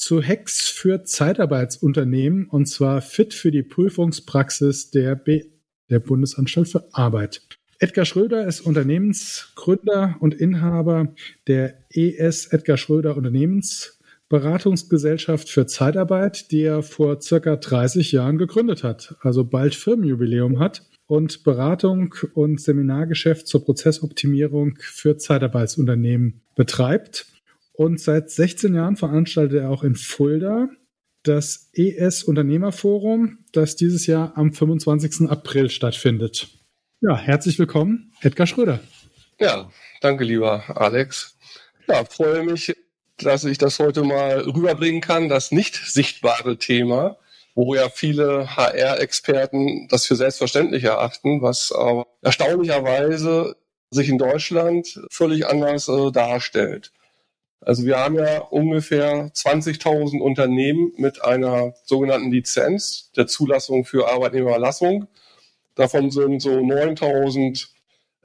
zu Hacks für Zeitarbeitsunternehmen und zwar fit für die Prüfungspraxis der, B der Bundesanstalt für Arbeit. Edgar Schröder ist Unternehmensgründer und Inhaber der ES Edgar Schröder Unternehmensberatungsgesellschaft für Zeitarbeit, die er vor circa 30 Jahren gegründet hat, also bald Firmenjubiläum hat und Beratung und Seminargeschäft zur Prozessoptimierung für Zeitarbeitsunternehmen betreibt. Und seit 16 Jahren veranstaltet er auch in Fulda das ES Unternehmerforum, das dieses Jahr am 25. April stattfindet. Ja, herzlich willkommen, Edgar Schröder. Ja, danke, lieber Alex. Ja, freue mich, dass ich das heute mal rüberbringen kann, das nicht sichtbare Thema, wo ja viele HR-Experten das für selbstverständlich erachten, was aber erstaunlicherweise sich in Deutschland völlig anders äh, darstellt. Also wir haben ja ungefähr 20.000 Unternehmen mit einer sogenannten Lizenz der Zulassung für Arbeitnehmerlassung. Davon sind so 9.000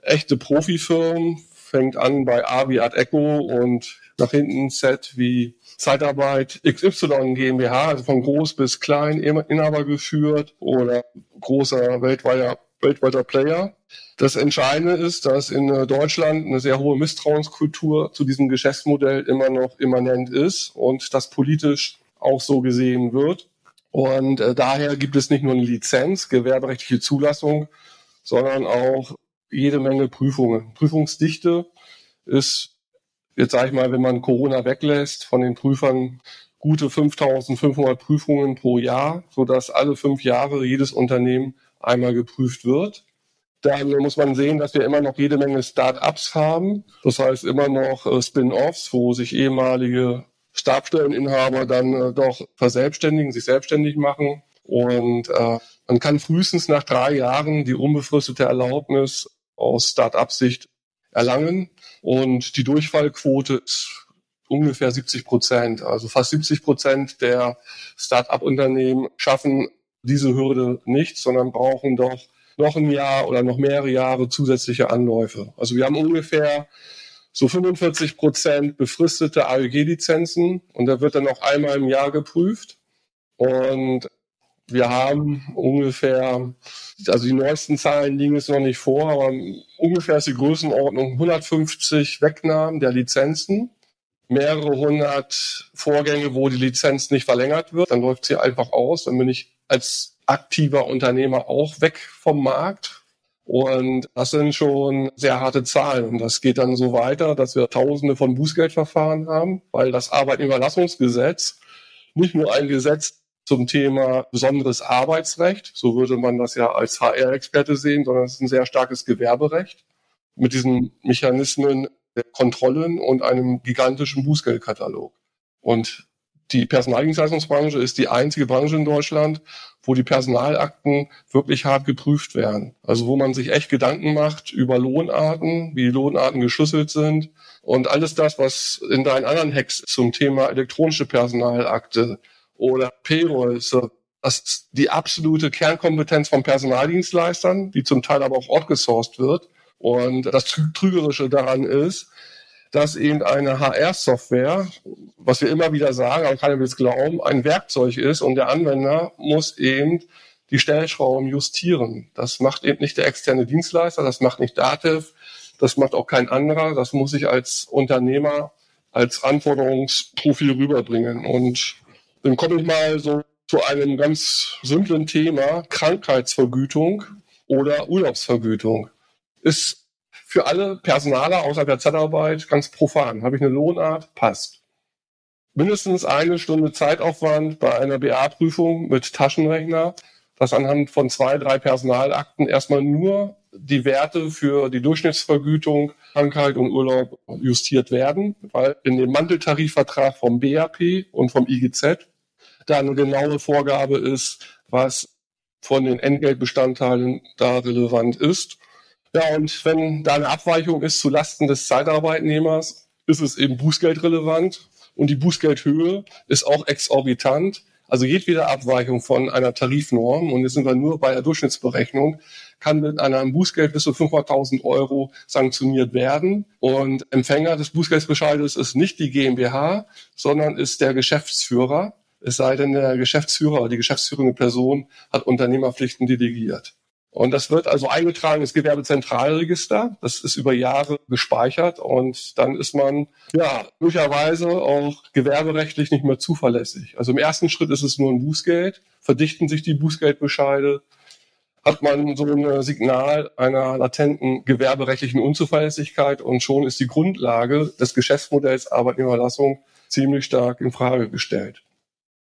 echte Profifirmen, fängt an bei A wie Art Echo und nach hinten Z wie Zeitarbeit XY GmbH, also von groß bis klein, Inhaber geführt oder großer weltweiter, weltweiter Player. Das Entscheidende ist, dass in äh, Deutschland eine sehr hohe Misstrauenskultur zu diesem Geschäftsmodell immer noch immanent ist und das politisch auch so gesehen wird. Und äh, daher gibt es nicht nur eine Lizenz, gewerberechtliche Zulassung, sondern auch jede Menge Prüfungen. Prüfungsdichte ist, jetzt sage ich mal, wenn man Corona weglässt, von den Prüfern gute 5500 Prüfungen pro Jahr, sodass alle fünf Jahre jedes Unternehmen einmal geprüft wird. Dann muss man sehen, dass wir immer noch jede Menge Start-ups haben. Das heißt immer noch äh, Spin-offs, wo sich ehemalige Stabstelleninhaber dann äh, doch verselbstständigen, sich selbstständig machen. Und äh, man kann frühestens nach drei Jahren die unbefristete Erlaubnis aus Start-up-Sicht erlangen. Und die Durchfallquote ist ungefähr 70 Prozent. Also fast 70 Prozent der Start-up-Unternehmen schaffen diese Hürde nicht, sondern brauchen doch noch ein Jahr oder noch mehrere Jahre zusätzliche Anläufe. Also wir haben ungefähr so 45 Prozent befristete AEG-Lizenzen und da wird dann auch einmal im Jahr geprüft. Und wir haben ungefähr, also die neuesten Zahlen liegen jetzt noch nicht vor, aber ungefähr ist die Größenordnung 150 Wegnahmen der Lizenzen, mehrere hundert Vorgänge, wo die Lizenz nicht verlängert wird, dann läuft sie einfach aus, dann bin ich als aktiver Unternehmer auch weg vom Markt. Und das sind schon sehr harte Zahlen. Und das geht dann so weiter, dass wir Tausende von Bußgeldverfahren haben, weil das Arbeitnehmerlassungsgesetz nicht nur ein Gesetz zum Thema besonderes Arbeitsrecht, so würde man das ja als HR-Experte sehen, sondern es ist ein sehr starkes Gewerberecht mit diesen Mechanismen Kontrollen und einem gigantischen Bußgeldkatalog. Und die Personaldienstleistungsbranche ist die einzige Branche in Deutschland, wo die Personalakten wirklich hart geprüft werden. Also wo man sich echt Gedanken macht über Lohnarten, wie die Lohnarten geschlüsselt sind und alles das, was in deinen anderen Hacks zum Thema elektronische Personalakte oder Payroll, das ist die absolute Kernkompetenz von Personaldienstleistern, die zum Teil aber auch outgesourced wird. Und das Trügerische daran ist, dass eben eine HR-Software, was wir immer wieder sagen, aber keiner will es glauben, ein Werkzeug ist und der Anwender muss eben die Stellschrauben justieren. Das macht eben nicht der externe Dienstleister, das macht nicht Dativ, das macht auch kein anderer, das muss ich als Unternehmer als Anforderungsprofil rüberbringen. Und dann komme ich mal so zu einem ganz simplen Thema, Krankheitsvergütung oder Urlaubsvergütung. Ist für alle Personaler außerhalb der Zeitarbeit ganz profan. Habe ich eine Lohnart? Passt. Mindestens eine Stunde Zeitaufwand bei einer BA-Prüfung mit Taschenrechner, dass anhand von zwei, drei Personalakten erstmal nur die Werte für die Durchschnittsvergütung, Krankheit und Urlaub justiert werden, weil in dem Manteltarifvertrag vom BAP und vom IGZ da eine genaue Vorgabe ist, was von den Entgeltbestandteilen da relevant ist. Ja, und wenn da eine Abweichung ist zu Lasten des Zeitarbeitnehmers, ist es eben bußgeldrelevant und die Bußgeldhöhe ist auch exorbitant. Also jedwede Abweichung von einer Tarifnorm, und jetzt sind wir nur bei der Durchschnittsberechnung, kann mit einem Bußgeld bis zu 500.000 Euro sanktioniert werden. Und Empfänger des Bußgeldbescheides ist nicht die GmbH, sondern ist der Geschäftsführer. Es sei denn, der Geschäftsführer oder die geschäftsführende Person hat Unternehmerpflichten delegiert. Und das wird also eingetragen ins Gewerbezentralregister. Das ist über Jahre gespeichert und dann ist man ja möglicherweise auch gewerberechtlich nicht mehr zuverlässig. Also im ersten Schritt ist es nur ein Bußgeld, verdichten sich die Bußgeldbescheide, hat man so ein Signal einer latenten gewerberechtlichen Unzuverlässigkeit und schon ist die Grundlage des Geschäftsmodells Arbeitnehmerlassung ziemlich stark in Frage gestellt.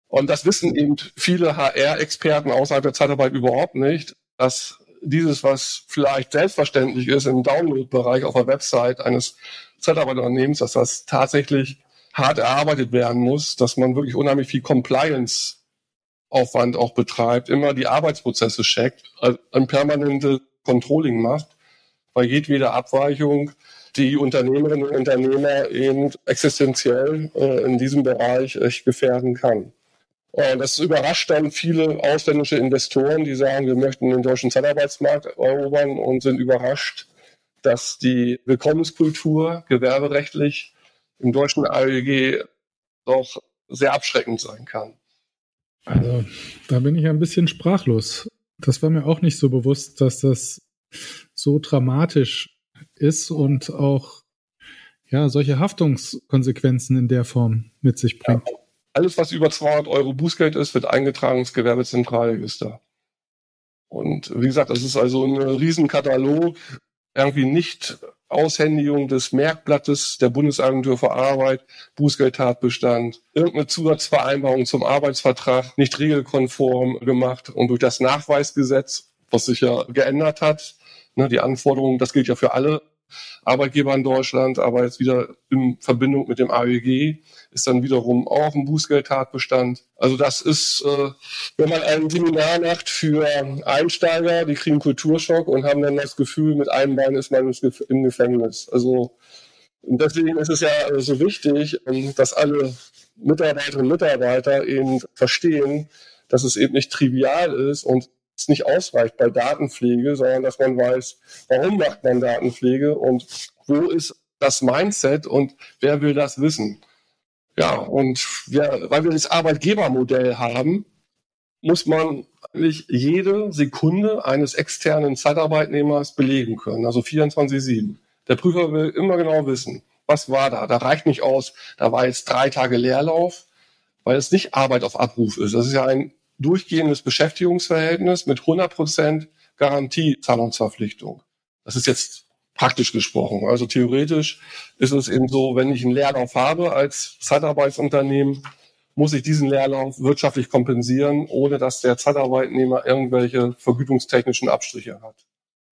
Und das wissen eben viele HR-Experten außerhalb der Zeitarbeit überhaupt nicht, dass dieses, was vielleicht selbstverständlich ist im Download-Bereich auf der Website eines Zeitarbeiterunternehmens, dass das tatsächlich hart erarbeitet werden muss, dass man wirklich unheimlich viel Compliance-Aufwand auch betreibt, immer die Arbeitsprozesse checkt, also ein permanentes Controlling macht, weil jedwede Abweichung die Unternehmerinnen und Unternehmer eben existenziell äh, in diesem Bereich echt gefährden kann. Und das überrascht dann viele ausländische Investoren, die sagen, wir möchten den deutschen Zeitarbeitsmarkt erobern und sind überrascht, dass die Willkommenskultur gewerberechtlich im deutschen AEG doch sehr abschreckend sein kann. Also, da bin ich ein bisschen sprachlos. Das war mir auch nicht so bewusst, dass das so dramatisch ist und auch ja, solche Haftungskonsequenzen in der Form mit sich bringt. Ja. Alles, was über 200 Euro Bußgeld ist, wird eingetragen ins Gewerbezentralregister. Und wie gesagt, das ist also ein Riesenkatalog, irgendwie nicht Aushändigung des Merkblattes der Bundesagentur für Arbeit, Bußgeldtatbestand, irgendeine Zusatzvereinbarung zum Arbeitsvertrag nicht regelkonform gemacht und durch das Nachweisgesetz, was sich ja geändert hat, ne, die Anforderungen, das gilt ja für alle Arbeitgeber in Deutschland, aber jetzt wieder in Verbindung mit dem AEG ist dann wiederum auch ein Bußgeldtatbestand. Also das ist, äh, wenn man ein Seminar macht für Einsteiger, die kriegen Kulturschock und haben dann das Gefühl, mit einem Bein ist man im Gefängnis. Also und deswegen ist es ja so wichtig, ähm, dass alle Mitarbeiterinnen und Mitarbeiter eben verstehen, dass es eben nicht trivial ist und es nicht ausreicht bei Datenpflege, sondern dass man weiß, warum macht man Datenpflege und wo ist das Mindset und wer will das wissen. Ja, und wir, weil wir das Arbeitgebermodell haben, muss man eigentlich jede Sekunde eines externen Zeitarbeitnehmers belegen können, also 24-7. Der Prüfer will immer genau wissen, was war da. Da reicht nicht aus, da war jetzt drei Tage Leerlauf, weil es nicht Arbeit auf Abruf ist. Das ist ja ein durchgehendes Beschäftigungsverhältnis mit 100 Prozent Garantiezahlungsverpflichtung. Das ist jetzt praktisch gesprochen. Also theoretisch ist es eben so, wenn ich einen Leerlauf habe als Zeitarbeitsunternehmen, muss ich diesen Leerlauf wirtschaftlich kompensieren, ohne dass der Zeitarbeitnehmer irgendwelche vergütungstechnischen Abstriche hat.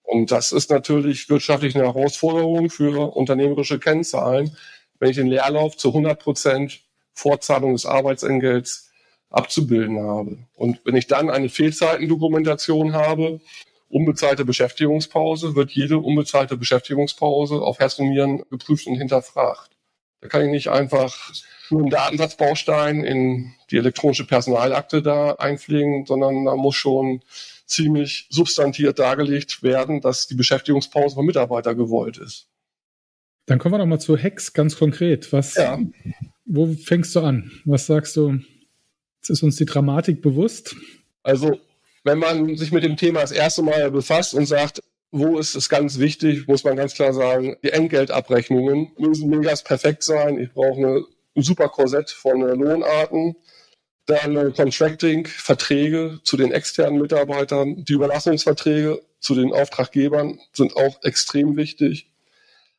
Und das ist natürlich wirtschaftlich eine Herausforderung für unternehmerische Kennzahlen, wenn ich den Leerlauf zu 100 Prozent Vorzahlung des Arbeitsentgelts abzubilden habe. Und wenn ich dann eine Fehlzeitendokumentation habe, unbezahlte Beschäftigungspause, wird jede unbezahlte Beschäftigungspause auf Herz und Nieren geprüft und hinterfragt. Da kann ich nicht einfach nur einen Datensatzbaustein in die elektronische Personalakte da einpflegen, sondern da muss schon ziemlich substantiert dargelegt werden, dass die Beschäftigungspause vom Mitarbeiter gewollt ist. Dann kommen wir noch mal zu Hex ganz konkret. Was, ja. wo fängst du an? Was sagst du? Jetzt ist uns die Dramatik bewusst. Also wenn man sich mit dem Thema das erste Mal befasst und sagt, wo ist es ganz wichtig, muss man ganz klar sagen, die Entgeltabrechnungen müssen mega perfekt sein. Ich brauche ein super Korsett von Lohnarten. Dann Contracting, Verträge zu den externen Mitarbeitern, die Überlassungsverträge zu den Auftraggebern sind auch extrem wichtig.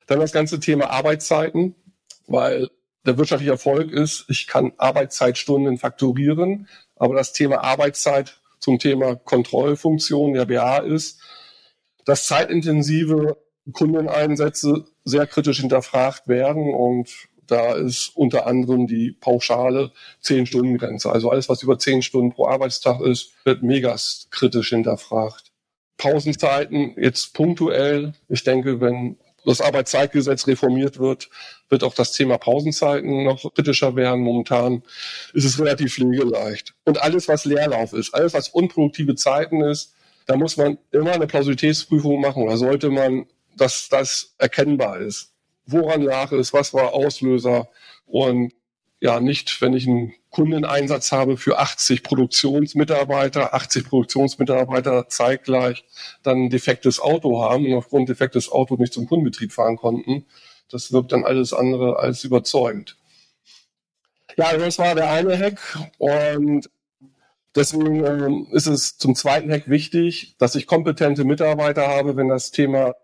Dann das ganze Thema Arbeitszeiten, weil der wirtschaftliche Erfolg ist, ich kann Arbeitszeitstunden fakturieren, aber das Thema Arbeitszeit zum Thema Kontrollfunktion der BA ist, dass zeitintensive Kundeneinsätze sehr kritisch hinterfragt werden und Da ist unter anderem die pauschale 10-Stunden-Grenze. Also alles, was über 10 Stunden pro Arbeitstag ist, wird mega kritisch hinterfragt. Pausenzeiten jetzt punktuell. Ich denke, wenn das Arbeitszeitgesetz reformiert wird, wird auch das Thema Pausenzeiten noch kritischer werden. Momentan ist es relativ pflegeleicht. Und alles, was Leerlauf ist, alles, was unproduktive Zeiten ist, da muss man immer eine Plausibilitätsprüfung machen. Da sollte man, dass das erkennbar ist. Woran lag es? Was war Auslöser? Und ja, nicht, wenn ich einen Kundeneinsatz habe für 80 Produktionsmitarbeiter, 80 Produktionsmitarbeiter zeitgleich dann ein defektes Auto haben und aufgrund defektes Auto nicht zum Kundenbetrieb fahren konnten. Das wirkt dann alles andere als überzeugend. Ja, das war der eine Hack und deswegen ähm, ist es zum zweiten Hack wichtig, dass ich kompetente Mitarbeiter habe, wenn das Thema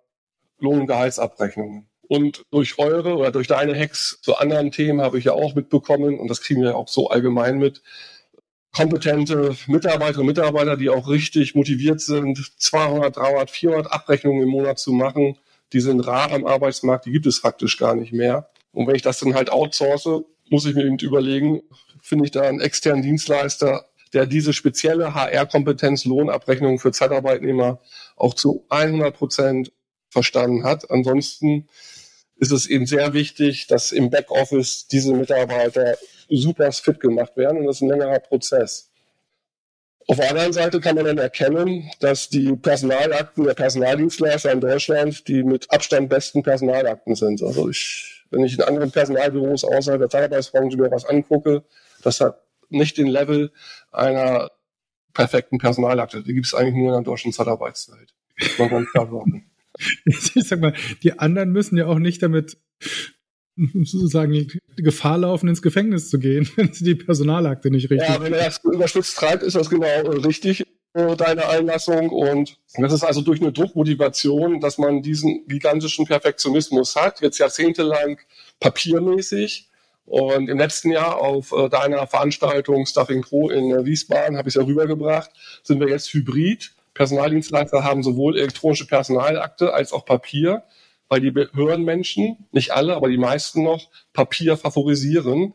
Lohn- und Gehaltsabrechnungen und durch eure oder durch deine Hacks zu anderen Themen habe ich ja auch mitbekommen, und das kriegen wir auch so allgemein mit, kompetente Mitarbeiterinnen und Mitarbeiter, die auch richtig motiviert sind, 200, 300, 400 Abrechnungen im Monat zu machen. Die sind rar am Arbeitsmarkt, die gibt es faktisch gar nicht mehr. Und wenn ich das dann halt outsource, muss ich mir eben überlegen, finde ich da einen externen Dienstleister, der diese spezielle HR-Kompetenz Lohnabrechnung für Zeitarbeitnehmer auch zu 100 Prozent verstanden hat. Ansonsten ist es eben sehr wichtig, dass im Backoffice diese Mitarbeiter super fit gemacht werden und das ist ein längerer Prozess. Auf der anderen Seite kann man dann erkennen, dass die Personalakten der Personaldienstleister in Deutschland die mit Abstand besten Personalakten sind. Also ich, wenn ich in anderen Personalbüros außerhalb der Zeitarbeitsbranche mir was angucke, das hat nicht den Level einer perfekten Personalakte. Die gibt es eigentlich nur in der deutschen Zeitarbeitswelt. Man kann klar sagen. ich sag mal, die anderen müssen ja auch nicht damit sozusagen Gefahr laufen, ins Gefängnis zu gehen, wenn sie die Personalakte nicht richtig. Ja, wenn er das überspitzt treibt, ist das genau richtig, äh, deine Einlassung. Und das ist also durch eine Druckmotivation, dass man diesen gigantischen Perfektionismus hat, jetzt jahrzehntelang papiermäßig. Und im letzten Jahr auf äh, deiner Veranstaltung Stuffing Pro in äh, Wiesbaden habe ich es ja rübergebracht, sind wir jetzt hybrid. Personaldienstleister haben sowohl elektronische Personalakte als auch Papier, weil die Behördenmenschen, nicht alle, aber die meisten noch, Papier favorisieren.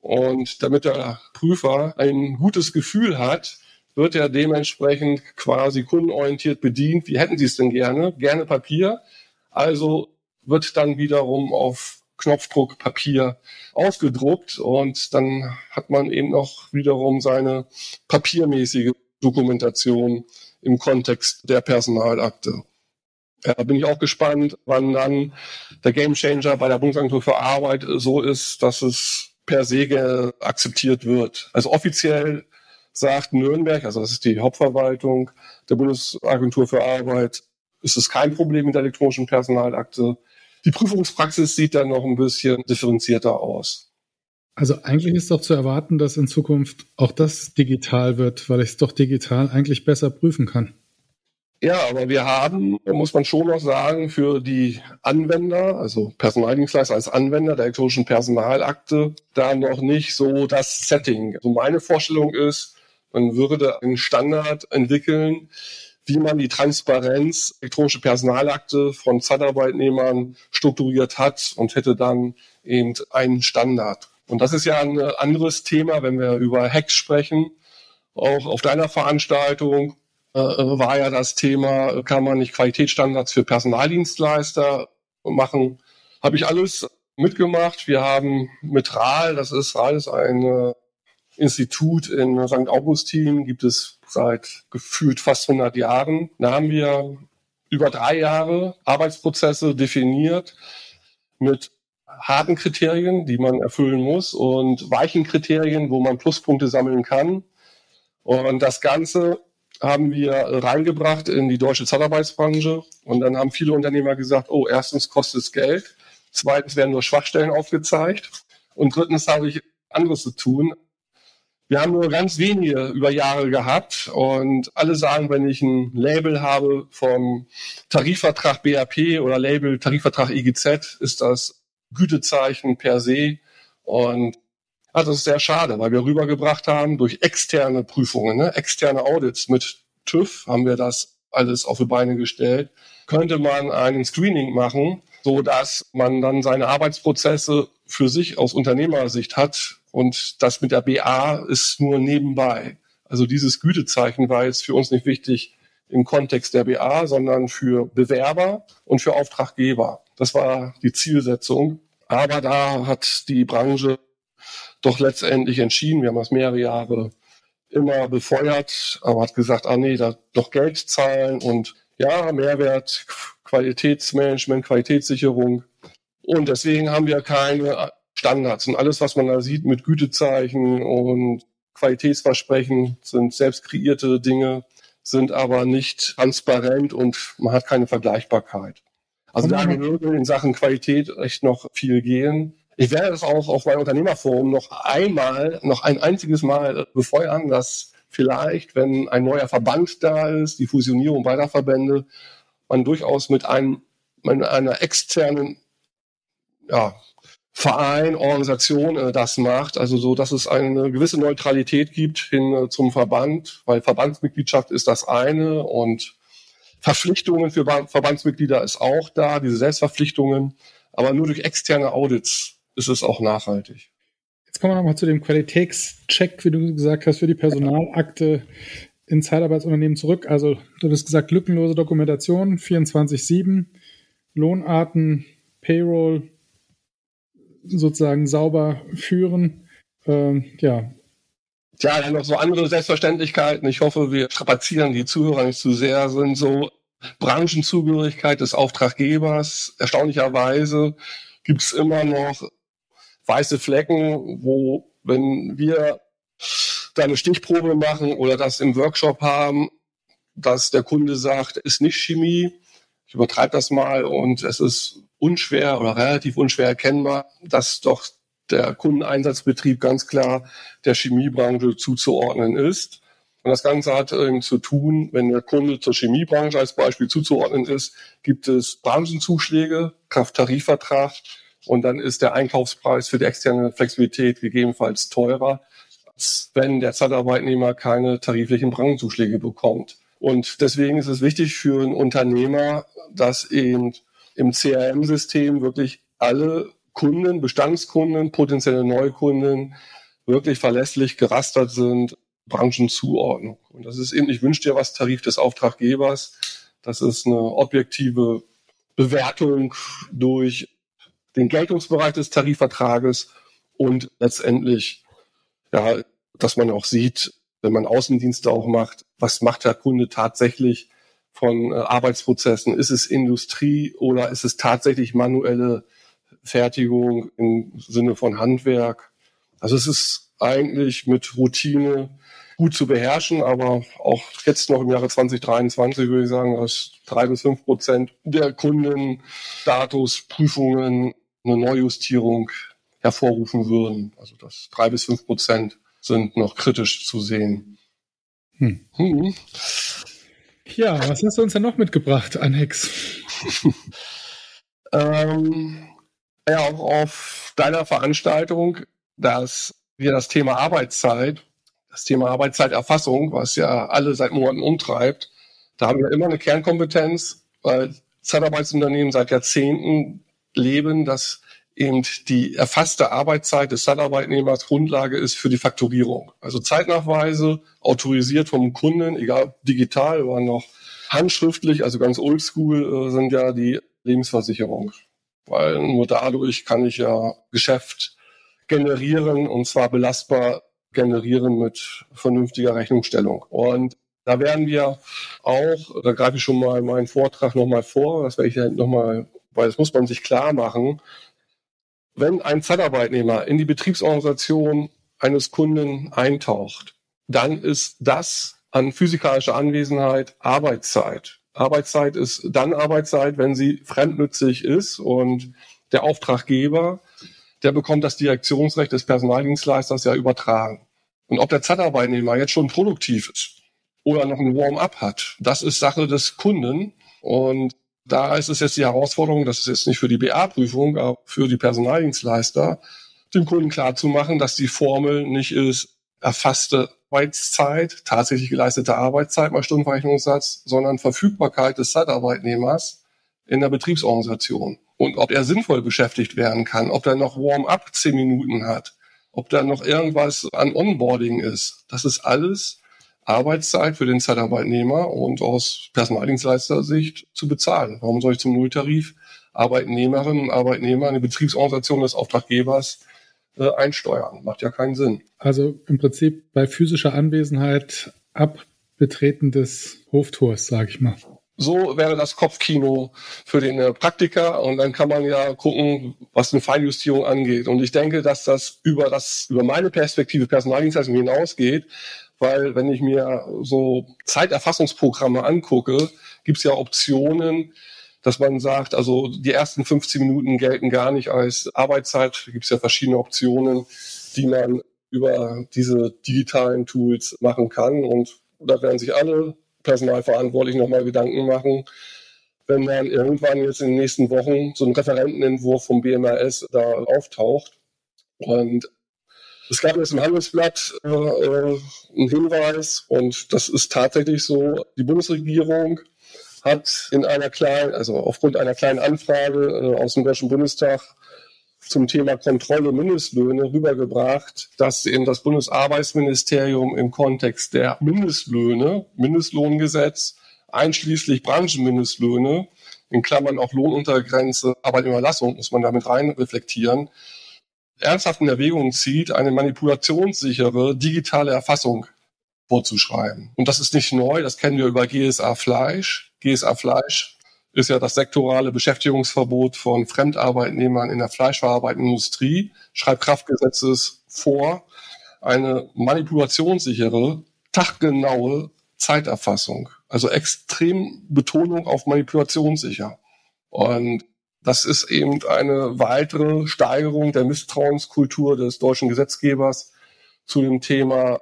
Und damit der Prüfer ein gutes Gefühl hat, wird er dementsprechend quasi kundenorientiert bedient. Wie hätten Sie es denn gerne? Gerne Papier. Also wird dann wiederum auf Knopfdruck Papier ausgedruckt und dann hat man eben noch wiederum seine papiermäßige Dokumentation im Kontext der Personalakte. Ja, da bin ich auch gespannt, wann dann der Gamechanger bei der Bundesagentur für Arbeit so ist, dass es per se akzeptiert wird. Also offiziell sagt Nürnberg, also das ist die Hauptverwaltung der Bundesagentur für Arbeit, ist es kein Problem mit der elektronischen Personalakte. Die Prüfungspraxis sieht dann noch ein bisschen differenzierter aus. Also eigentlich ist doch zu erwarten, dass in Zukunft auch das digital wird, weil ich es doch digital eigentlich besser prüfen kann. Ja, aber wir haben, muss man schon noch sagen, für die Anwender, also Personaldienstleister als Anwender der elektronischen Personalakte, da noch nicht so das Setting. Also meine Vorstellung ist, man würde einen Standard entwickeln, wie man die Transparenz elektronische Personalakte von Zeitarbeitnehmern strukturiert hat und hätte dann eben einen Standard. Und das ist ja ein anderes Thema, wenn wir über Hacks sprechen. Auch auf deiner Veranstaltung äh, war ja das Thema, kann man nicht Qualitätsstandards für Personaldienstleister machen? Habe ich alles mitgemacht. Wir haben mit RAL, das ist RAL ist ein äh, Institut in St. Augustin, gibt es seit gefühlt fast 100 Jahren. Da haben wir über drei Jahre Arbeitsprozesse definiert mit harten Kriterien, die man erfüllen muss und weichen Kriterien, wo man Pluspunkte sammeln kann. Und das Ganze haben wir reingebracht in die deutsche Zeitarbeitsbranche. Und dann haben viele Unternehmer gesagt, oh, erstens kostet es Geld, zweitens werden nur Schwachstellen aufgezeigt und drittens habe ich anderes zu tun. Wir haben nur ganz wenige über Jahre gehabt und alle sagen, wenn ich ein Label habe vom Tarifvertrag BAP oder Label Tarifvertrag IGZ, ist das Gütezeichen per se. Und also das ist sehr schade, weil wir rübergebracht haben durch externe Prüfungen, ne, externe Audits mit TÜV haben wir das alles auf die Beine gestellt. Könnte man einen Screening machen, so dass man dann seine Arbeitsprozesse für sich aus Unternehmersicht hat und das mit der BA ist nur nebenbei. Also dieses Gütezeichen war jetzt für uns nicht wichtig im Kontext der BA, sondern für Bewerber und für Auftraggeber. Das war die Zielsetzung. Aber da hat die Branche doch letztendlich entschieden, wir haben das mehrere Jahre immer befeuert, aber hat gesagt, ah nee, da doch Geld zahlen und ja, Mehrwert, Qualitätsmanagement, Qualitätssicherung. Und deswegen haben wir keine Standards. Und alles, was man da sieht mit Gütezeichen und Qualitätsversprechen, sind selbst kreierte Dinge, sind aber nicht transparent und man hat keine Vergleichbarkeit. Also da würde in Sachen Qualität echt noch viel gehen. Ich werde das auch auf meinem Unternehmerforum noch einmal, noch ein einziges Mal befeuern, dass vielleicht, wenn ein neuer Verband da ist, die Fusionierung beider Verbände, man durchaus mit einem, mit einer externen ja, Verein, Organisation äh, das macht, also so, dass es eine gewisse Neutralität gibt hin äh, zum Verband, weil Verbandsmitgliedschaft ist das eine und Verpflichtungen für Verbandsmitglieder ist auch da, diese Selbstverpflichtungen, aber nur durch externe Audits ist es auch nachhaltig. Jetzt kommen wir nochmal zu dem Qualitätscheck, wie du gesagt hast, für die Personalakte in Zeitarbeitsunternehmen zurück. Also du hast gesagt, lückenlose Dokumentation, 24-7, Lohnarten, Payroll sozusagen sauber führen. Ähm, ja. Ja, dann noch so andere Selbstverständlichkeiten. Ich hoffe, wir strapazieren die Zuhörer nicht zu sehr, sind so Branchenzugehörigkeit des Auftraggebers. Erstaunlicherweise gibt es immer noch weiße Flecken, wo, wenn wir da eine Stichprobe machen oder das im Workshop haben, dass der Kunde sagt, ist nicht Chemie, ich übertreibe das mal und es ist unschwer oder relativ unschwer erkennbar, dass doch der Kundeneinsatzbetrieb ganz klar der Chemiebranche zuzuordnen ist. Und das Ganze hat eben zu tun, wenn der Kunde zur Chemiebranche als Beispiel zuzuordnen ist, gibt es Branchenzuschläge, Krafttarifvertrag und dann ist der Einkaufspreis für die externe Flexibilität gegebenenfalls teurer, als wenn der Zeitarbeitnehmer keine tariflichen Branchenzuschläge bekommt. Und deswegen ist es wichtig für einen Unternehmer, dass eben im CRM-System wirklich alle Kunden, Bestandskunden, potenzielle Neukunden wirklich verlässlich gerastert sind, Branchenzuordnung. Und das ist eben, ich wünsche dir was Tarif des Auftraggebers. Das ist eine objektive Bewertung durch den Geltungsbereich des Tarifvertrages und letztendlich, ja, dass man auch sieht, wenn man Außendienste auch macht, was macht der Kunde tatsächlich von äh, Arbeitsprozessen? Ist es Industrie oder ist es tatsächlich manuelle Fertigung im Sinne von Handwerk? Also es ist eigentlich mit Routine gut zu beherrschen, aber auch jetzt noch im Jahre 2023 würde ich sagen, dass drei bis fünf Prozent der Kunden Statusprüfungen eine Neujustierung hervorrufen würden. Also dass drei bis fünf Prozent sind noch kritisch zu sehen. Hm. Hm. Ja, was hast du uns denn noch mitgebracht, Annex? ähm, ja, auch auf deiner Veranstaltung, dass wir das Thema Arbeitszeit, das Thema Arbeitszeiterfassung, was ja alle seit Monaten umtreibt, da haben wir immer eine Kernkompetenz, weil Zeitarbeitsunternehmen seit Jahrzehnten leben, dass eben die erfasste Arbeitszeit des Zeitarbeitnehmers Grundlage ist für die Fakturierung. Also Zeitnachweise, autorisiert vom Kunden, egal digital oder noch handschriftlich, also ganz oldschool äh, sind ja die Lebensversicherung. Weil nur dadurch kann ich ja Geschäft generieren und zwar belastbar generieren mit vernünftiger Rechnungsstellung. Und da werden wir auch, da greife ich schon mal meinen Vortrag nochmal vor, das werde ich ja nochmal, weil das muss man sich klar machen, wenn ein Zeitarbeitnehmer in die Betriebsorganisation eines Kunden eintaucht, dann ist das an physikalischer Anwesenheit Arbeitszeit. Arbeitszeit ist dann Arbeitszeit, wenn sie fremdnützig ist und der Auftraggeber, der bekommt das Direktionsrecht des Personaldienstleisters ja übertragen. Und ob der Zeitarbeitnehmer jetzt schon produktiv ist oder noch ein Warm-up hat, das ist Sache des Kunden. Und da ist es jetzt die Herausforderung, das ist jetzt nicht für die BA-Prüfung, aber für die Personaldienstleister, dem Kunden klarzumachen, dass die Formel nicht ist erfasste Arbeitszeit, tatsächlich geleistete Arbeitszeit mal Stundenverrechnungssatz, sondern Verfügbarkeit des Zeitarbeitnehmers in der Betriebsorganisation. und ob er sinnvoll beschäftigt werden kann, ob er noch Warm-up zehn Minuten hat, ob da noch irgendwas an Onboarding ist. Das ist alles Arbeitszeit für den Zeitarbeitnehmer und aus Personaldienstleister-Sicht zu bezahlen. Warum soll ich zum Nulltarif Arbeitnehmerinnen und Arbeitnehmer eine Betriebsorganisation des Auftraggebers äh, einsteuern? Macht ja keinen Sinn. Also im Prinzip bei physischer Anwesenheit ab Betreten des Hoftors, sage ich mal. So wäre das Kopfkino für den äh, Praktiker und dann kann man ja gucken, was eine Feinjustierung angeht. Und ich denke, dass das über das, über meine Perspektive Personaldienstleistung hinausgeht, weil wenn ich mir so Zeiterfassungsprogramme angucke, gibt es ja Optionen, dass man sagt, also die ersten 15 Minuten gelten gar nicht als Arbeitszeit. Da gibt es ja verschiedene Optionen, die man über diese digitalen Tools machen kann. Und da werden sich alle personalverantwortlich nochmal Gedanken machen, wenn dann irgendwann jetzt in den nächsten Wochen so ein Referentenentwurf vom BMRS da auftaucht. Und es gab jetzt im Handelsblatt äh, einen Hinweis und das ist tatsächlich so, die Bundesregierung hat in einer kleinen, also aufgrund einer kleinen Anfrage äh, aus dem Deutschen Bundestag zum Thema Kontrolle Mindestlöhne rübergebracht, dass eben das Bundesarbeitsministerium im Kontext der Mindestlöhne, Mindestlohngesetz, einschließlich Branchenmindestlöhne, in Klammern auch Lohnuntergrenze, Arbeitnehmerlassung, muss man damit rein reflektieren, ernsthaft in Erwägung zieht, eine manipulationssichere digitale Erfassung vorzuschreiben. Und das ist nicht neu, das kennen wir über GSA Fleisch. GSA Fleisch ist ja das sektorale Beschäftigungsverbot von Fremdarbeitnehmern in der fleischverarbeitenden Industrie, schreibt Kraftgesetzes vor, eine manipulationssichere, taggenaue Zeiterfassung. Also extrem Betonung auf manipulationssicher. Und das ist eben eine weitere Steigerung der Misstrauenskultur des deutschen Gesetzgebers zu dem Thema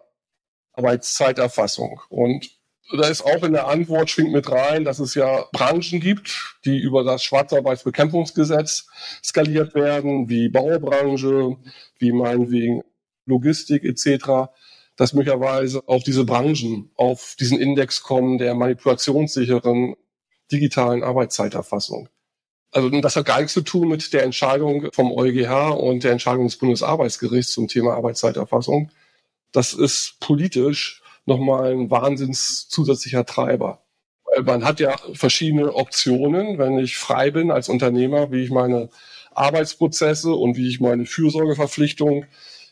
Arbeitszeiterfassung. Und da ist auch in der Antwort schwingt mit rein, dass es ja Branchen gibt, die über das Schwarzarbeitsbekämpfungsgesetz skaliert werden, wie Baubranche, wie meinetwegen Logistik etc., dass möglicherweise auch diese Branchen auf diesen Index kommen der manipulationssicheren digitalen Arbeitszeiterfassung. Also das hat gar nichts zu tun mit der Entscheidung vom EuGH und der Entscheidung des Bundesarbeitsgerichts zum Thema Arbeitszeiterfassung. Das ist politisch nochmal ein wahnsinns zusätzlicher Treiber. Man hat ja verschiedene Optionen, wenn ich frei bin als Unternehmer, wie ich meine Arbeitsprozesse und wie ich meine Fürsorgeverpflichtung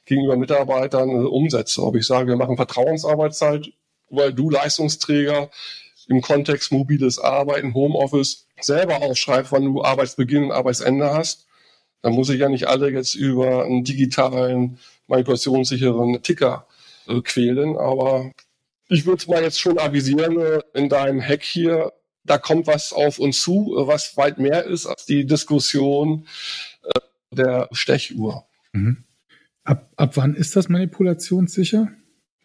gegenüber Mitarbeitern umsetze. Ob ich sage, wir machen Vertrauensarbeitszeit, weil du Leistungsträger im Kontext mobiles Arbeiten, Homeoffice selber aufschreibst, wann du Arbeitsbeginn und Arbeitsende hast, dann muss ich ja nicht alle jetzt über einen digitalen, manipulationssicheren Ticker äh, quälen. Aber ich würde es mal jetzt schon avisieren äh, in deinem Hack hier. Da kommt was auf uns zu, äh, was weit mehr ist als die Diskussion äh, der Stechuhr. Mhm. Ab, ab wann ist das manipulationssicher?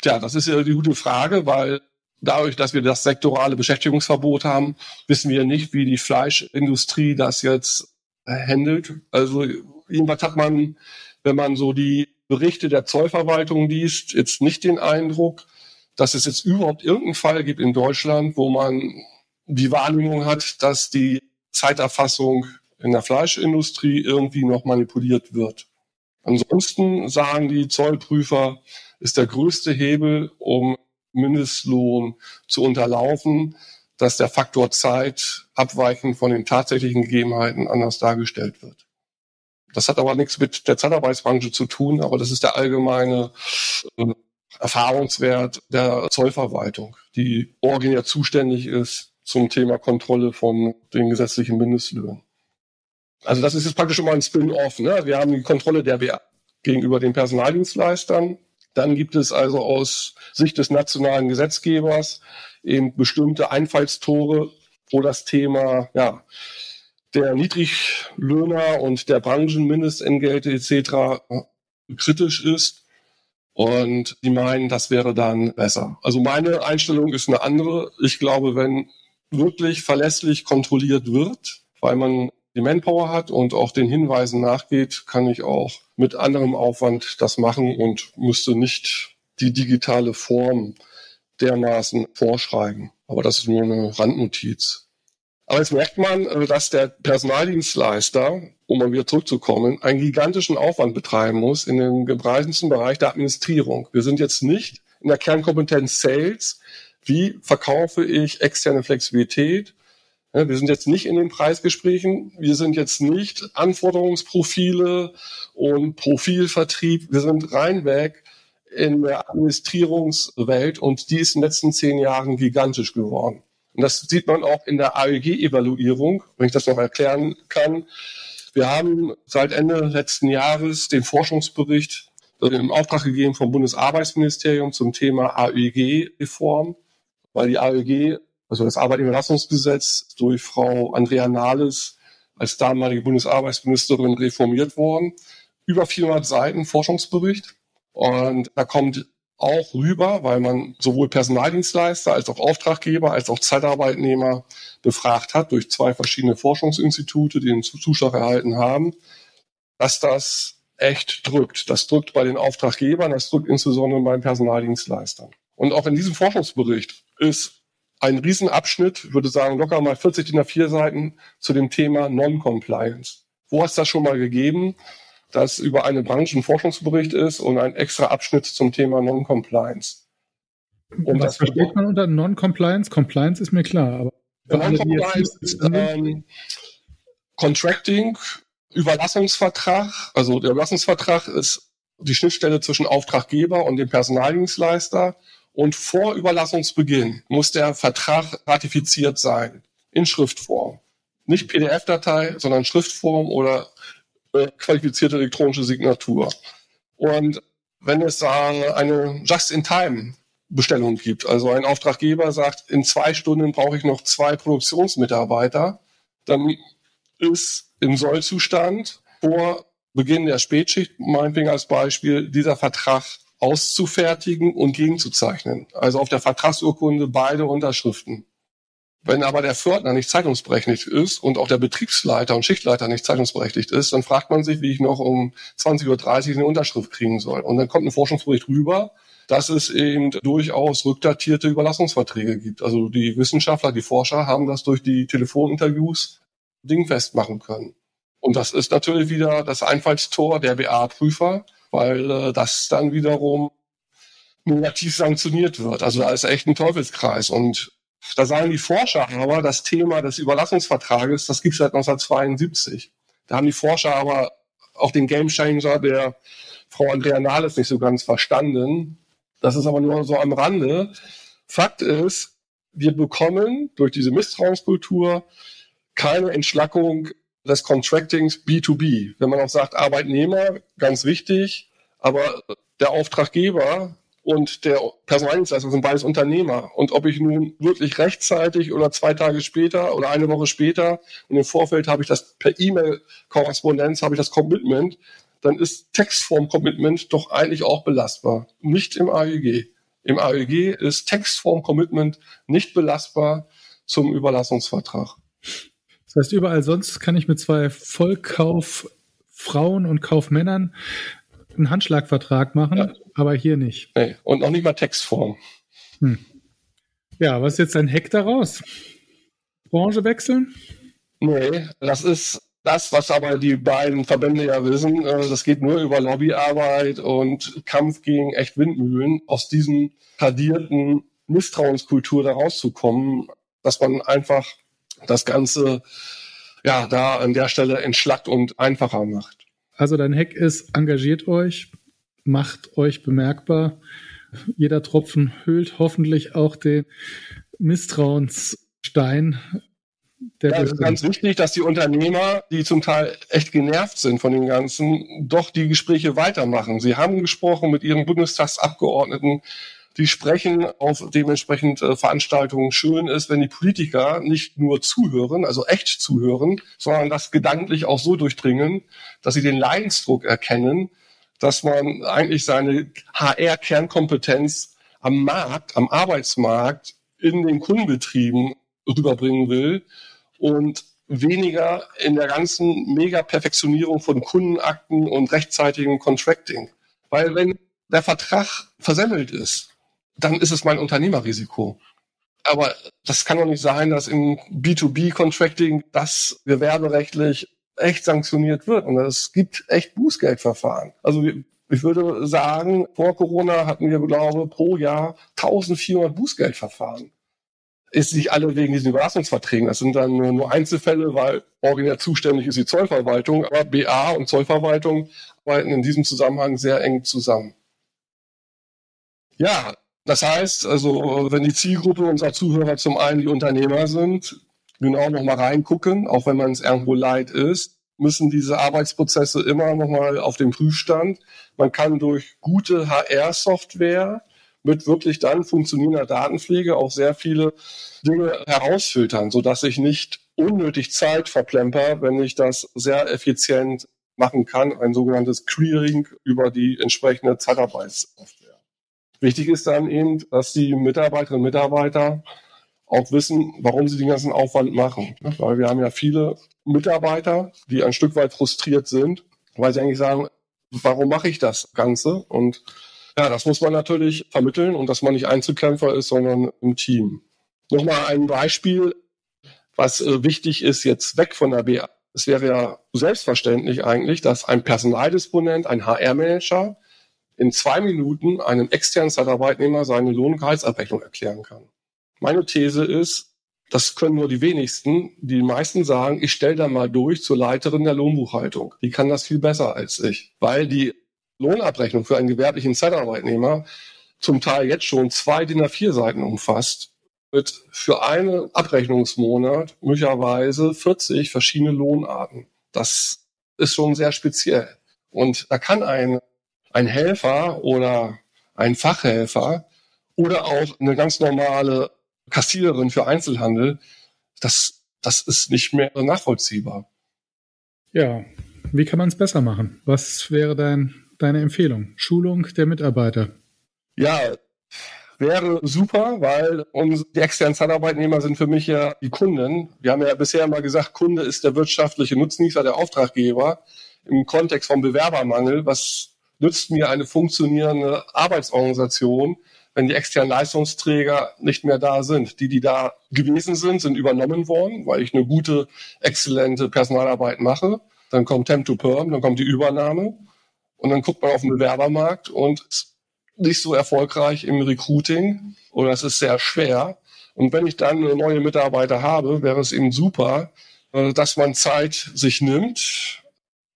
Tja, das ist ja die gute Frage, weil dadurch, dass wir das sektorale Beschäftigungsverbot haben, wissen wir nicht, wie die Fleischindustrie das jetzt handelt. Also jedenfalls hat man, wenn man so die Berichte der Zollverwaltung liest, jetzt nicht den Eindruck, dass es jetzt überhaupt irgendeinen Fall gibt in Deutschland, wo man die Wahrnehmung hat, dass die Zeiterfassung in der Fleischindustrie irgendwie noch manipuliert wird. Ansonsten sagen die Zollprüfer, ist der größte Hebel, um Mindestlohn zu unterlaufen, dass der Faktor Zeit abweichend von den tatsächlichen Gegebenheiten anders dargestellt wird. Das hat aber nichts mit der Zeitarbeitsbranche zu tun, aber das ist der allgemeine äh, Erfahrungswert der Zollverwaltung, die originär zuständig ist zum Thema Kontrolle von den gesetzlichen Mindestlöhnen. Also das ist jetzt praktisch immer ein Spin-off. Ne? Wir haben die Kontrolle der WA gegenüber den Personaldienstleistern. Dann gibt es also aus Sicht des nationalen Gesetzgebers eben bestimmte Einfallstore, wo das Thema ja, der Niedriglöhner und der Branchenmindestentgelte etc. kritisch ist. Und die meinen, das wäre dann besser. Also meine Einstellung ist eine andere. Ich glaube, wenn wirklich verlässlich kontrolliert wird, weil man die Manpower hat und auch den Hinweisen nachgeht, kann ich auch mit anderem Aufwand das machen und müsste nicht die digitale Form dermaßen vorschreiben. Aber das ist nur eine Randnotiz. Aber jetzt merkt man, äh, dass der Personaldienstleister, um mal wieder zurückzukommen, einen gigantischen Aufwand betreiben muss in dem gebreisensten Bereich der Administrierung. Wir sind jetzt nicht in der Kernkompetenz Sales. Wie verkaufe ich externe Flexibilität? Wir sind jetzt nicht in den Preisgesprächen. Wir sind jetzt nicht Anforderungsprofile und Profilvertrieb. Wir sind reinweg in der Administrierungswelt und die ist in den letzten zehn Jahren gigantisch geworden. Und das sieht man auch in der AEG-Evaluierung, wenn ich das noch erklären kann. Wir haben seit Ende letzten Jahres den Forschungsbericht im Auftrag gegeben vom Bundesarbeitsministerium zum Thema AEG-Reform, weil die AEG, also das Arbeitnehmerlassungsgesetz, durch Frau Andrea Nahles als damalige Bundesarbeitsministerin reformiert worden. Über 400 Seiten Forschungsbericht. Und da kommt auch rüber, weil man sowohl Personaldienstleister als auch Auftraggeber als auch Zeitarbeitnehmer befragt hat durch zwei verschiedene Forschungsinstitute, die den Zuschlag erhalten haben, dass das echt drückt. Das drückt bei den Auftraggebern, das drückt insbesondere bei den Personaldienstleistern. Und auch in diesem Forschungsbericht ist ein Riesenabschnitt, ich würde sagen locker mal 40 DIN A4 Seiten zu dem Thema Non-Compliance. Wo hast du das schon mal gegeben? das über einen Branchenforschungsbericht ist und ein extra Abschnitt zum Thema Non-Compliance. Und Was versteht man unter Non-Compliance? Compliance ist mir klar, aber Non-Compliance ist ähm, Contracting, Überlassungsvertrag. Also der Überlassungsvertrag ist die Schnittstelle zwischen Auftraggeber und dem Personaldienstleister. Und vor Überlassungsbeginn muss der Vertrag ratifiziert sein in Schriftform. Nicht PDF-Datei, sondern Schriftform oder äh, qualifizierte elektronische Signatur. Und wenn es da eine Just-in-Time-Bestellung gibt, also ein Auftraggeber sagt, in zwei Stunden brauche ich noch zwei Produktionsmitarbeiter, dann ist im Sollzustand vor Beginn der Spätschicht, meinetwegen als Beispiel, dieser Vertrag auszufertigen und gegenzuzeichnen. Also auf der Vertragsurkunde beide Unterschriften. Wenn aber der Fördner nicht zeitungsberechtigt ist und auch der Betriebsleiter und Schichtleiter nicht zeitungsberechtigt ist, dann fragt man sich, wie ich noch um 20.30 Uhr eine Unterschrift kriegen soll. Und dann kommt ein Forschungsbericht rüber, dass es eben durchaus rückdatierte Überlassungsverträge gibt. Also die Wissenschaftler, die Forscher haben das durch die Telefoninterviews dingfest machen können. Und das ist natürlich wieder das Einfallstor der BA-Prüfer, weil äh, das dann wiederum negativ sanktioniert wird. Also da ist echt ein Teufelskreis. Und da sagen die Forscher aber, das Thema des Überlassungsvertrages, das gibt es seit 1972. Da haben die Forscher aber auch den Gamechanger der Frau Andrea Nahles nicht so ganz verstanden. Das ist aber nur so am Rande. Fakt ist, wir bekommen durch diese Misstrauenskultur keine Entschlackung des Contractings B2B. Wenn man auch sagt, Arbeitnehmer, ganz wichtig, aber der Auftraggeber und der Personaldienstleister sind beides Unternehmer. Und ob ich nun wirklich rechtzeitig oder zwei Tage später oder eine Woche später und im Vorfeld habe ich das per E-Mail-Korrespondenz, habe ich das Commitment, dann ist Textform-Commitment doch eigentlich auch belastbar. Nicht im AEG. Im AEG ist Textform-Commitment nicht belastbar zum Überlassungsvertrag. Das heißt, überall sonst kann ich mit zwei Vollkauf-Frauen und Kaufmännern einen Handschlagvertrag machen, ja. aber hier nicht. Nee. Und noch nicht mal Textform. Hm. Ja, was ist jetzt ein Hack daraus? Branche wechseln? Nee, das ist das, was aber die beiden Verbände ja wissen. Äh, das geht nur über Lobbyarbeit und Kampf gegen echt Windmühlen, aus diesem tradierten Misstrauenskultur da rauszukommen, dass man einfach das Ganze ja da an der Stelle entschlackt und einfacher macht. Also dein Hack ist, engagiert euch, macht euch bemerkbar. Jeder Tropfen höhlt hoffentlich auch den Misstrauensstein. Der ja, es ist ganz wichtig, dass die Unternehmer, die zum Teil echt genervt sind von dem Ganzen, doch die Gespräche weitermachen. Sie haben gesprochen mit ihren Bundestagsabgeordneten, die sprechen auf dementsprechend äh, Veranstaltungen. Schön ist, wenn die Politiker nicht nur zuhören, also echt zuhören, sondern das gedanklich auch so durchdringen, dass sie den Leidensdruck erkennen, dass man eigentlich seine HR-Kernkompetenz am Markt, am Arbeitsmarkt, in den Kundenbetrieben rüberbringen will und weniger in der ganzen Mega-Perfektionierung von Kundenakten und rechtzeitigem Contracting. Weil wenn der Vertrag versemmelt ist, dann ist es mein Unternehmerrisiko. Aber das kann doch nicht sein, dass im B2B-Contracting das gewerberechtlich echt sanktioniert wird. Und es gibt echt Bußgeldverfahren. Also ich würde sagen, vor Corona hatten wir, glaube pro Jahr 1400 Bußgeldverfahren. Ist nicht alle wegen diesen Überlassungsverträgen. Das sind dann nur Einzelfälle, weil originär zuständig ist die Zollverwaltung. Aber BA und Zollverwaltung arbeiten in diesem Zusammenhang sehr eng zusammen. Ja, das heißt, also wenn die Zielgruppe unserer Zuhörer zum einen die Unternehmer sind, genau nochmal reingucken, auch wenn man es irgendwo leid ist, müssen diese Arbeitsprozesse immer nochmal auf dem Prüfstand. Man kann durch gute HR-Software mit wirklich dann funktionierender Datenpflege auch sehr viele Dinge herausfiltern, sodass ich nicht unnötig Zeit verplemper, wenn ich das sehr effizient machen kann, ein sogenanntes Clearing über die entsprechende Zeitarbeitssoftware. Wichtig ist dann eben, dass die Mitarbeiterinnen und Mitarbeiter auch wissen, warum sie den ganzen Aufwand machen. Weil wir haben ja viele Mitarbeiter, die ein Stück weit frustriert sind, weil sie eigentlich sagen, warum mache ich das Ganze? Und ja, das muss man natürlich vermitteln und dass man nicht Einzelkämpfer ist, sondern im Team. Nochmal ein Beispiel, was äh, wichtig ist, jetzt weg von der BA. Es wäre ja selbstverständlich eigentlich, dass ein Personaldisponent, ein HR-Manager in zwei Minuten einem externen Zeitarbeitnehmer seine Lohn- und Gehaltsabrechnung erklären kann. Meine These ist, das können nur die wenigsten. Die meisten sagen, ich stelle da mal durch zur Leiterin der Lohnbuchhaltung. Die kann das viel besser als ich, weil die Lohnabrechnung für einen gewerblichen Zeitarbeitnehmer zum Teil jetzt schon zwei DIN A4 Seiten umfasst, mit für einen Abrechnungsmonat möglicherweise 40 verschiedene Lohnarten. Das ist schon sehr speziell. Und da kann ein ein Helfer oder ein Fachhelfer oder auch eine ganz normale Kassiererin für Einzelhandel, das, das ist nicht mehr nachvollziehbar. Ja, wie kann man es besser machen? Was wäre dein, deine Empfehlung? Schulung der Mitarbeiter? Ja, wäre super, weil uns, die externen Zeitarbeitnehmer sind für mich ja die Kunden. Wir haben ja bisher immer gesagt, Kunde ist der wirtschaftliche Nutznießer, der Auftraggeber im Kontext vom Bewerbermangel, was nützt mir eine funktionierende Arbeitsorganisation, wenn die externen Leistungsträger nicht mehr da sind. Die, die da gewesen sind, sind übernommen worden, weil ich eine gute, exzellente Personalarbeit mache. Dann kommt Temp to Perm, dann kommt die Übernahme und dann guckt man auf den Bewerbermarkt und ist nicht so erfolgreich im Recruiting oder es ist sehr schwer. Und wenn ich dann neue Mitarbeiter habe, wäre es eben super, äh, dass man Zeit sich nimmt,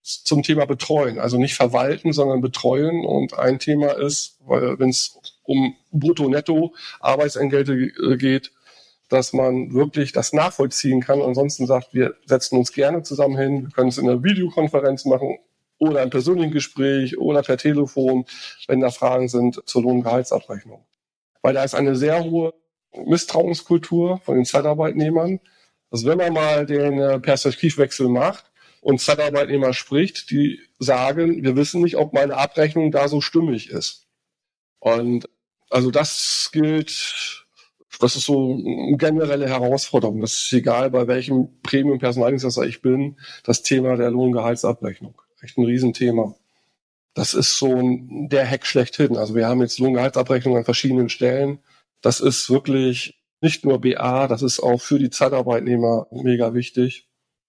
zum Thema Betreuen. Also nicht verwalten, sondern betreuen. Und ein Thema ist, wenn es um Brutto-Netto-Arbeitsentgelte äh, geht, dass man wirklich das nachvollziehen kann. Ansonsten sagt, wir setzen uns gerne zusammen hin, wir können es in einer Videokonferenz machen oder im persönlichen Gespräch oder per Telefon, wenn da Fragen sind zur Lohn- und Gehaltsabrechnung. Weil da ist eine sehr hohe Misstrauenskultur von den Zeitarbeitnehmern. Also wenn man mal den äh, Perspektivwechsel macht, und Zeitarbeitnehmer spricht, die sagen, wir wissen nicht, ob meine Abrechnung da so stimmig ist. Und also das gilt, das ist so eine generelle Herausforderung. Das ist egal, bei welchem Premium-Personaldienstleister ich bin, das Thema der Lohngehaltsabrechnung. Echt ein Riesenthema. Das ist so ein, der Hack schlechthin. Also wir haben jetzt Lohngehaltsabrechnung an verschiedenen Stellen. Das ist wirklich nicht nur BA, das ist auch für die Zeitarbeitnehmer mega wichtig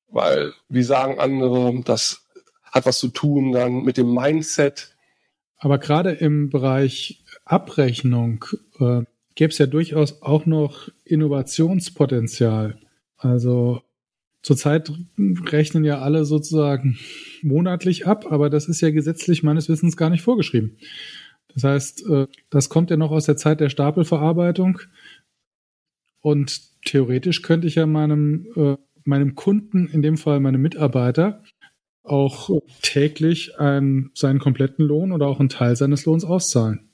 weil, wie sagen andere, das hat was zu tun dann mit dem Mindset. Aber gerade im Bereich Abrechnung äh, gäbe es ja durchaus auch noch Innovationspotenzial. Also zurzeit rechnen ja alle sozusagen monatlich ab, aber das ist ja gesetzlich meines Wissens gar nicht vorgeschrieben. Das heißt, äh, das kommt ja noch aus der Zeit der Stapelverarbeitung. Und theoretisch könnte ich ja meinem äh, meinem Kunden, in dem Fall meinem Mitarbeiter, auch täglich einen, seinen kompletten Lohn oder auch einen Teil seines Lohns auszahlen.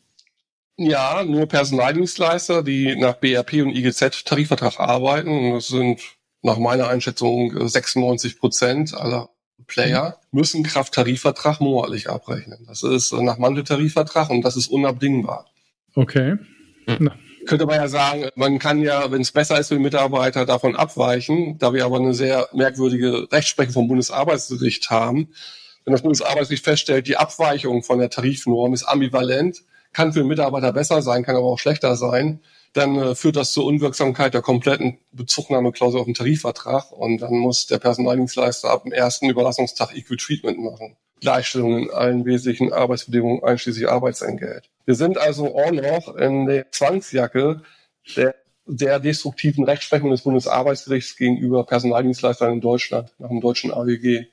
Ja, nur Personaldienstleister, die nach BRP und IGZ Tarifvertrag arbeiten, das sind nach meiner Einschätzung 96 Prozent aller Player, müssen Kraft Tarifvertrag monatlich abrechnen. Das ist nach Manteltarifvertrag und das ist unabdingbar. Okay. Hm könnte man ja sagen, man kann ja, wenn es besser ist für den Mitarbeiter, davon abweichen. Da wir aber eine sehr merkwürdige Rechtsprechung vom Bundesarbeitsgericht haben, wenn das Bundesarbeitsgericht feststellt, die Abweichung von der Tarifnorm ist ambivalent, kann für den Mitarbeiter besser sein, kann aber auch schlechter sein, dann äh, führt das zur Unwirksamkeit der kompletten Bezugnahmeklausel auf den Tarifvertrag und dann muss der Personaldienstleister ab dem ersten Überlassungstag Equal Treatment machen. Gleichstellung in allen wesentlichen Arbeitsbedingungen einschließlich Arbeitsentgelt. Wir sind also auch noch in der Zwangsjacke der, der destruktiven Rechtsprechung des Bundesarbeitsgerichts gegenüber Personaldienstleistern in Deutschland nach dem deutschen AWG.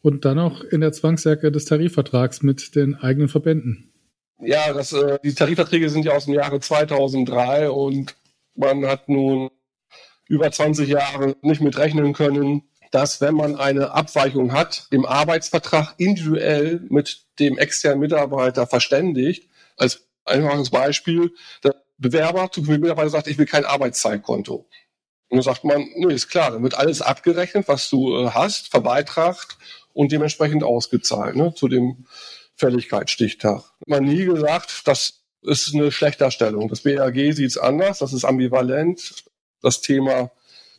Und dann noch in der Zwangsjacke des Tarifvertrags mit den eigenen Verbänden. Ja, das, äh, die Tarifverträge sind ja aus dem Jahre 2003 und man hat nun über 20 Jahre nicht mit rechnen können, dass wenn man eine Abweichung hat, im Arbeitsvertrag individuell mit dem externen Mitarbeiter verständigt, als einfaches Beispiel, der Bewerber zu Mitarbeiter sagt, ich will kein Arbeitszeitkonto. Und dann sagt man, nee, ist klar, dann wird alles abgerechnet, was du äh, hast, verbeitragt und dementsprechend ausgezahlt, ne, zu dem Fälligkeitsstichtag. Man nie gesagt, das ist eine Schlechterstellung. Das BAG sieht es anders, das ist ambivalent. Das Thema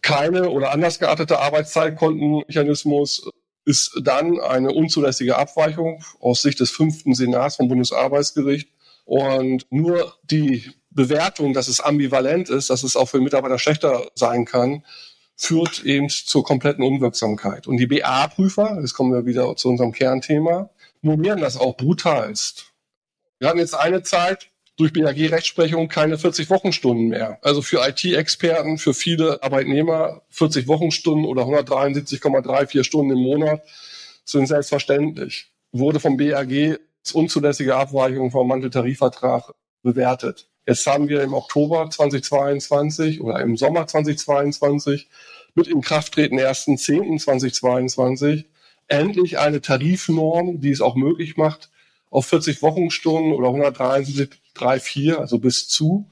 keine oder anders geartete Arbeitszeitkontenmechanismus ist dann eine unzulässige Abweichung aus Sicht des fünften Senats vom Bundesarbeitsgericht. Und nur die Bewertung, dass es ambivalent ist, dass es auch für Mitarbeiter schlechter sein kann, führt eben zur kompletten Unwirksamkeit. Und die BA-Prüfer, jetzt kommen wir wieder zu unserem Kernthema, normieren das auch brutalst. Wir hatten jetzt eine Zeit, durch BAG-Rechtsprechung keine 40-Wochenstunden mehr. Also für IT-Experten, für viele Arbeitnehmer 40 Wochenstunden oder 173,34 Stunden im Monat sind selbstverständlich. Wurde vom BAG als unzulässige Abweichung vom Manteltarifvertrag bewertet. Jetzt haben wir im Oktober 2022 oder im Sommer 2022 mit Inkrafttreten 1.10.2022 endlich eine Tarifnorm, die es auch möglich macht, auf 40 Wochenstunden oder 173,34, also bis zu,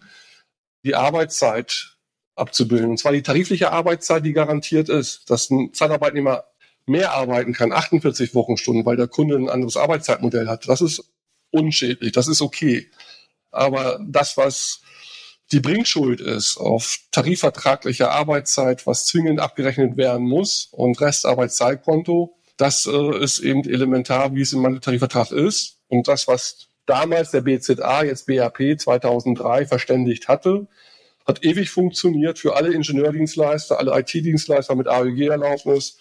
die Arbeitszeit abzubilden. Und zwar die tarifliche Arbeitszeit, die garantiert ist, dass ein Zeitarbeitnehmer mehr arbeiten kann, 48 Wochenstunden, weil der Kunde ein anderes Arbeitszeitmodell hat. Das ist unschädlich, das ist okay. Aber das, was die Bringschuld ist auf tarifvertragliche Arbeitszeit, was zwingend abgerechnet werden muss und Restarbeitszeitkonto, das äh, ist eben elementar, wie es im Manteltarifvertrag ist. Und das, was damals der BZA, jetzt BAP 2003 verständigt hatte, hat ewig funktioniert für alle Ingenieurdienstleister, alle IT-Dienstleister mit AEG-Erlaubnis.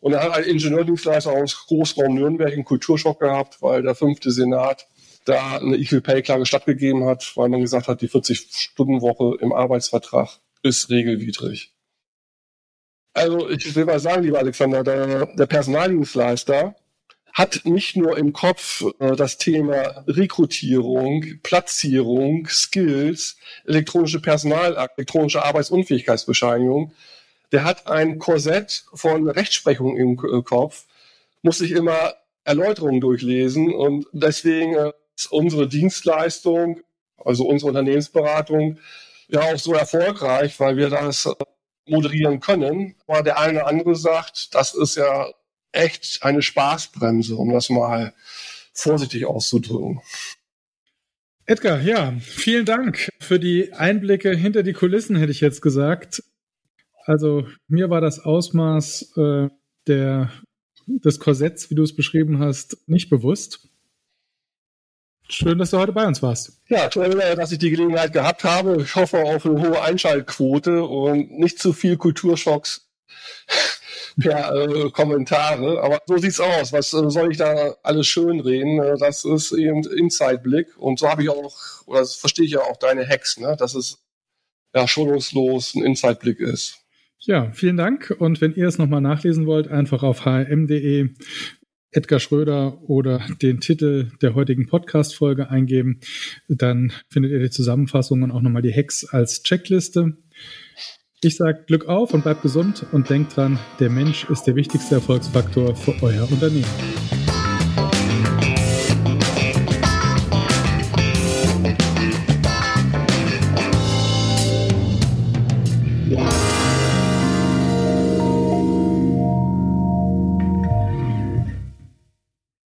Und er hat ein Ingenieurdienstleister aus Großraum Nürnberg einen Kulturschock gehabt, weil der fünfte Senat da eine Equal Pay Klage stattgegeben hat, weil man gesagt hat, die 40-Stunden-Woche im Arbeitsvertrag ist regelwidrig. Also ich will mal sagen, lieber Alexander, der, der Personaldienstleister hat nicht nur im Kopf äh, das Thema Rekrutierung, Platzierung, Skills, elektronische Personal, elektronische Arbeitsunfähigkeitsbescheinigung. Der hat ein Korsett von Rechtsprechung im äh, Kopf, muss sich immer Erläuterungen durchlesen und deswegen äh, ist unsere Dienstleistung, also unsere Unternehmensberatung, ja auch so erfolgreich, weil wir das äh, moderieren können. Aber der eine oder andere sagt, das ist ja echt eine Spaßbremse, um das mal vorsichtig auszudrücken. Edgar, ja, vielen Dank für die Einblicke hinter die Kulissen, hätte ich jetzt gesagt. Also mir war das Ausmaß äh, der, des Korsetts, wie du es beschrieben hast, nicht bewusst. Schön, dass du heute bei uns warst. Ja, toll, dass ich die Gelegenheit gehabt habe. Ich hoffe auf eine hohe Einschaltquote und nicht zu viel Kulturschocks per äh, Kommentare. Aber so sieht's aus. Was äh, soll ich da alles schön reden? Äh, das ist eben Inside-Blick. Und so habe ich auch, oder das verstehe ich ja auch deine Hacks, ne? dass es ja schonungslos ein Inside-Blick ist. Ja, vielen Dank. Und wenn ihr es nochmal nachlesen wollt, einfach auf hm.de Edgar Schröder oder den Titel der heutigen Podcast-Folge eingeben. Dann findet ihr die Zusammenfassung und auch nochmal die Hacks als Checkliste. Ich sage Glück auf und bleibt gesund und denkt dran, der Mensch ist der wichtigste Erfolgsfaktor für euer Unternehmen.